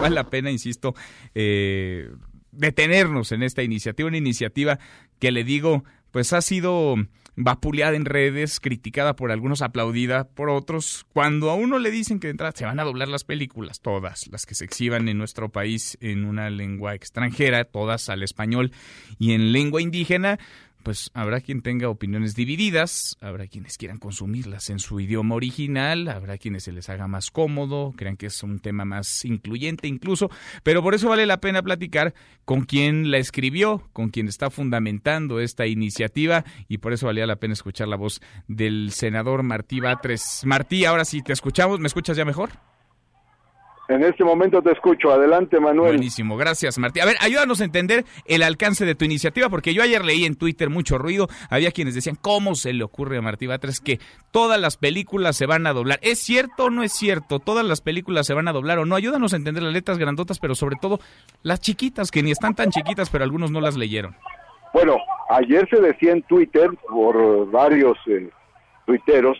Vale la pena, insisto, eh, detenernos en esta iniciativa, una iniciativa que le digo, pues ha sido vapuleada en redes, criticada por algunos, aplaudida por otros. Cuando a uno le dicen que de entrada se van a doblar las películas, todas las que se exhiban en nuestro país en una lengua extranjera, todas al español y en lengua indígena, pues habrá quien tenga opiniones divididas, habrá quienes quieran consumirlas en su idioma original, habrá quienes se les haga más cómodo, crean que es un tema más incluyente incluso, pero por eso vale la pena platicar con quien la escribió, con quien está fundamentando esta iniciativa y por eso valía la pena escuchar la voz del senador Martí Batres. Martí, ahora sí te escuchamos, ¿me escuchas ya mejor? En este momento te escucho. Adelante, Manuel. Buenísimo, gracias, Martí. A ver, ayúdanos a entender el alcance de tu iniciativa, porque yo ayer leí en Twitter mucho ruido. Había quienes decían, ¿cómo se le ocurre a Martí Batres que todas las películas se van a doblar? ¿Es cierto o no es cierto? ¿Todas las películas se van a doblar o no? Ayúdanos a entender las letras grandotas, pero sobre todo las chiquitas, que ni están tan chiquitas, pero algunos no las leyeron. Bueno, ayer se decía en Twitter, por varios eh, tuiteros,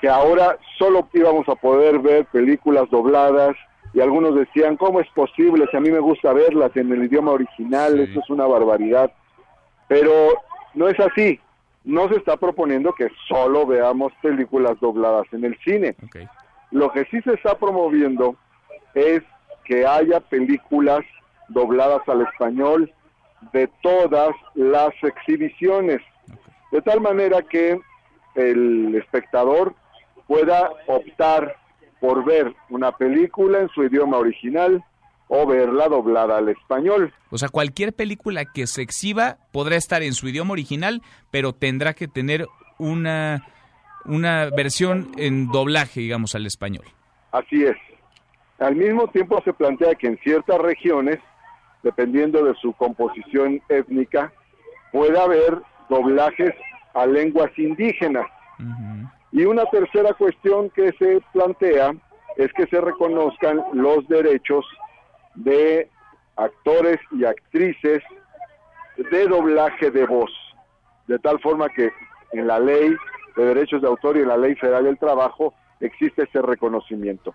que ahora solo íbamos a poder ver películas dobladas y algunos decían, ¿cómo es posible si a mí me gusta verlas en el idioma original? Eso es una barbaridad. Pero no es así. No se está proponiendo que solo veamos películas dobladas en el cine. Lo que sí se está promoviendo es que haya películas dobladas al español de todas las exhibiciones. De tal manera que el espectador pueda optar por ver una película en su idioma original o verla doblada al español. O sea, cualquier película que se exhiba podrá estar en su idioma original, pero tendrá que tener una, una versión en doblaje, digamos, al español. Así es. Al mismo tiempo se plantea que en ciertas regiones, dependiendo de su composición étnica, pueda haber doblajes a lenguas indígenas. Y una tercera cuestión que se plantea es que se reconozcan los derechos de actores y actrices de doblaje de voz, de tal forma que en la ley de derechos de autor y en la ley federal del trabajo existe ese reconocimiento.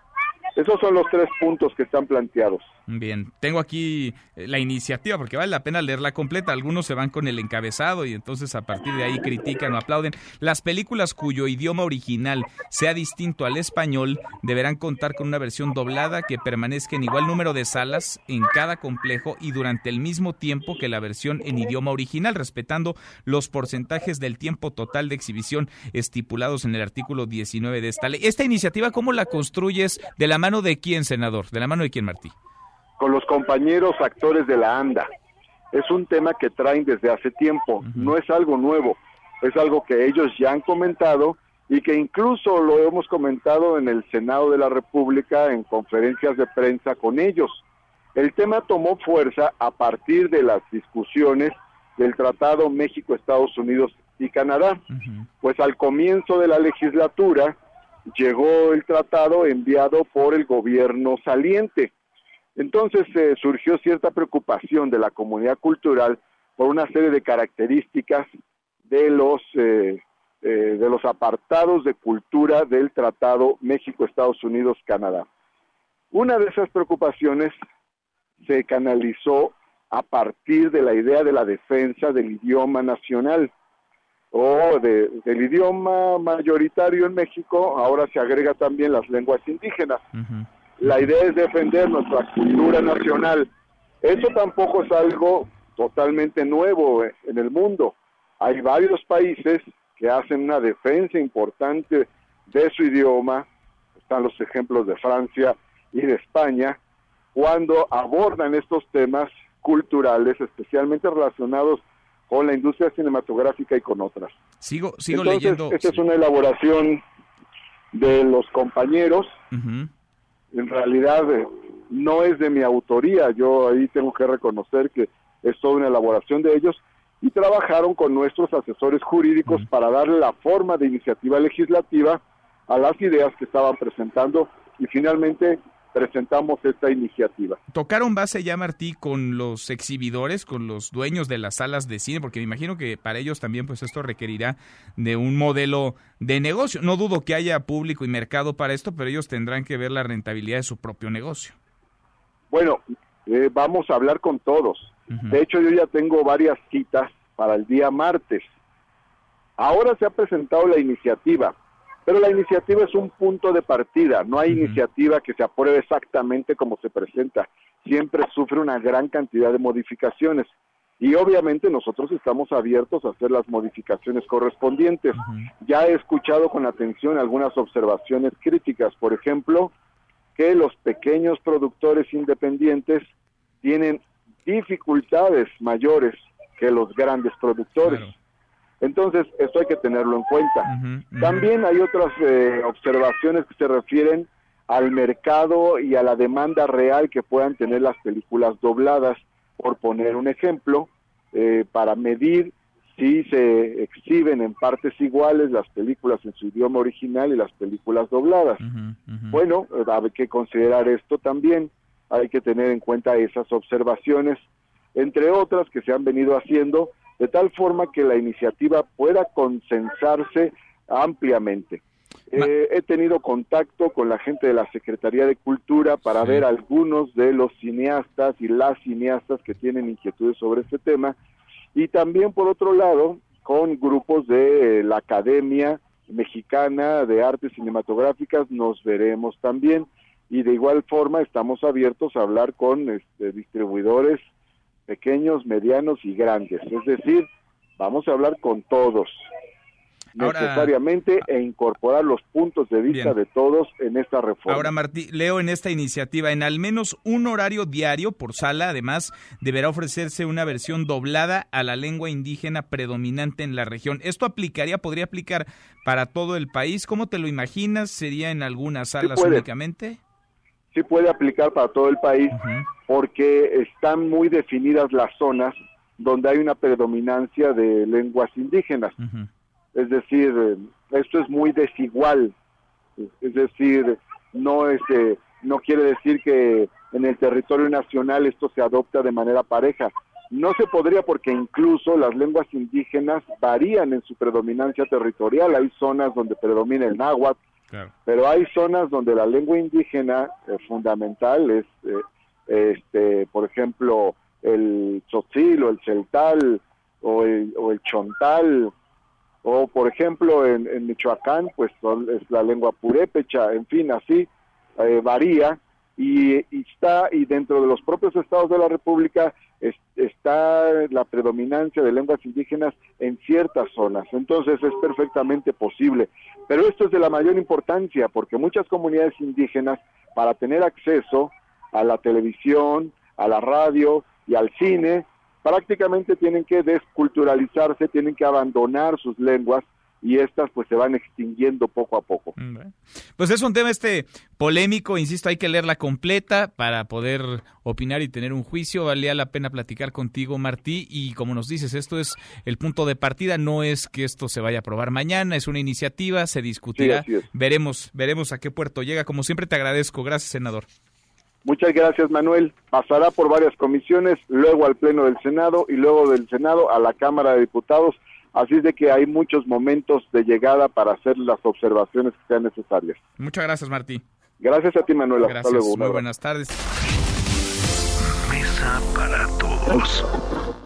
Esos son los tres puntos que están planteados. Bien, tengo aquí eh, la iniciativa porque vale la pena leerla completa. Algunos se van con el encabezado y entonces a partir de ahí critican o aplauden. Las películas cuyo idioma original sea distinto al español deberán contar con una versión doblada que permanezca en igual número de salas en cada complejo y durante el mismo tiempo que la versión en idioma original, respetando los porcentajes del tiempo total de exhibición estipulados en el artículo 19 de esta ley. Esta iniciativa, ¿cómo la construyes? ¿De la mano de quién, senador? ¿De la mano de quién, Martí? con los compañeros actores de la ANDA. Es un tema que traen desde hace tiempo, no es algo nuevo, es algo que ellos ya han comentado y que incluso lo hemos comentado en el Senado de la República en conferencias de prensa con ellos. El tema tomó fuerza a partir de las discusiones del Tratado México-Estados Unidos y Canadá, pues al comienzo de la legislatura llegó el tratado enviado por el gobierno saliente entonces eh, surgió cierta preocupación de la comunidad cultural por una serie de características de los eh, eh, de los apartados de cultura del Tratado México-Estados Unidos-Canadá. Una de esas preocupaciones se canalizó a partir de la idea de la defensa del idioma nacional o del idioma mayoritario en México, ahora se agrega también las lenguas indígenas. La idea es defender nuestra cultura nacional. Eso tampoco es algo totalmente nuevo en el mundo. Hay varios países que hacen una defensa importante de su idioma. Están los ejemplos de Francia y de España, cuando abordan estos temas culturales, especialmente relacionados con la industria cinematográfica y con otras. Sigo, sigo leyendo. Esta es una elaboración de los compañeros en realidad eh, no es de mi autoría, yo ahí tengo que reconocer que es toda una elaboración de ellos y trabajaron con nuestros asesores jurídicos para darle la forma de iniciativa legislativa a las ideas que estaban presentando y finalmente presentamos esta iniciativa. ¿Tocaron base ya, Martí, con los exhibidores, con los dueños de las salas de cine? Porque me imagino que para ellos también pues esto requerirá de un modelo de negocio. No dudo que haya público y mercado para esto, pero ellos tendrán que ver la rentabilidad de su propio negocio. Bueno, eh, vamos a hablar con todos. De hecho, yo ya tengo varias citas para el día martes. Ahora se ha presentado la iniciativa, pero la iniciativa es un punto de partida, no hay iniciativa que se apruebe exactamente como se presenta, siempre sufre una gran cantidad de modificaciones. Y obviamente nosotros estamos abiertos a hacer las modificaciones correspondientes. Ya he escuchado con atención algunas observaciones críticas, por ejemplo, que los pequeños productores independientes tienen dificultades mayores que los grandes productores. Entonces, esto hay que tenerlo en cuenta. También hay otras eh, observaciones que se refieren al mercado y a la demanda real que puedan tener las películas dobladas, por poner un ejemplo, eh, para medir si se exhiben en partes iguales las películas en su idioma original y las películas dobladas. Bueno, eh, hay que considerar esto también, hay que tener en cuenta esas observaciones, entre otras que se han venido haciendo de tal forma que la iniciativa pueda consensarse ampliamente. Eh, he tenido contacto con la gente de la Secretaría de Cultura para ver algunos de los cineastas y las cineastas que tienen inquietudes sobre este tema. Y también por otro lado con grupos de la Academia Mexicana de Artes Cinematográficas nos veremos también. Y de igual forma estamos abiertos a hablar con este, distribuidores pequeños, medianos y grandes. Es decir, vamos a hablar con todos necesariamente e incorporar los puntos de vista de todos en esta reforma. Ahora, Martí, leo en esta iniciativa, en al menos un horario diario por sala, además, deberá ofrecerse una versión doblada a la lengua indígena predominante en la región. ¿Esto aplicaría, podría aplicar para todo el país? ¿Cómo te lo imaginas? ¿Sería en algunas salas únicamente? Sí puede aplicar para todo el país porque están muy definidas las zonas donde hay una predominancia de lenguas indígenas. Es decir, esto es muy desigual. Es decir, no es, eh, no quiere decir que en el territorio nacional esto se adopta de manera pareja. No se podría porque incluso las lenguas indígenas varían en su predominancia territorial. Hay zonas donde predomina el náhuatl, pero hay zonas donde la lengua indígena eh, fundamental es, eh, este, por ejemplo, el tzotzil o el celtal o el, o el chontal, o por ejemplo en, Michoacán, pues es la lengua purépecha, en fin, así eh, varía y, está y dentro de los propios estados de la República está la predominancia de lenguas indígenas en ciertas zonas. Entonces es perfectamente posible. Pero esto es de la mayor importancia porque muchas comunidades indígenas, para tener acceso a la televisión, a la radio y al cine, prácticamente tienen que desculturalizarse, tienen que abandonar sus lenguas y estas pues se van extinguiendo poco a poco. Pues es un tema este polémico, insisto, hay que leerla completa para poder opinar y tener un juicio. Valía la pena platicar contigo, Martí, y como nos dices, esto es el punto de partida, no es que esto se vaya a aprobar mañana, es una iniciativa, se discutirá, veremos, veremos a qué puerto llega. Como siempre te agradezco, gracias, senador. Muchas gracias, Manuel. Pasará por varias comisiones, luego al Pleno del Senado y luego del Senado a la Cámara de Diputados Así es de que hay muchos momentos de llegada para hacer las observaciones que sean necesarias. Muchas gracias, Martí. Gracias a ti, Manuela. Gracias. Muy buenas tardes. Mesa para todos.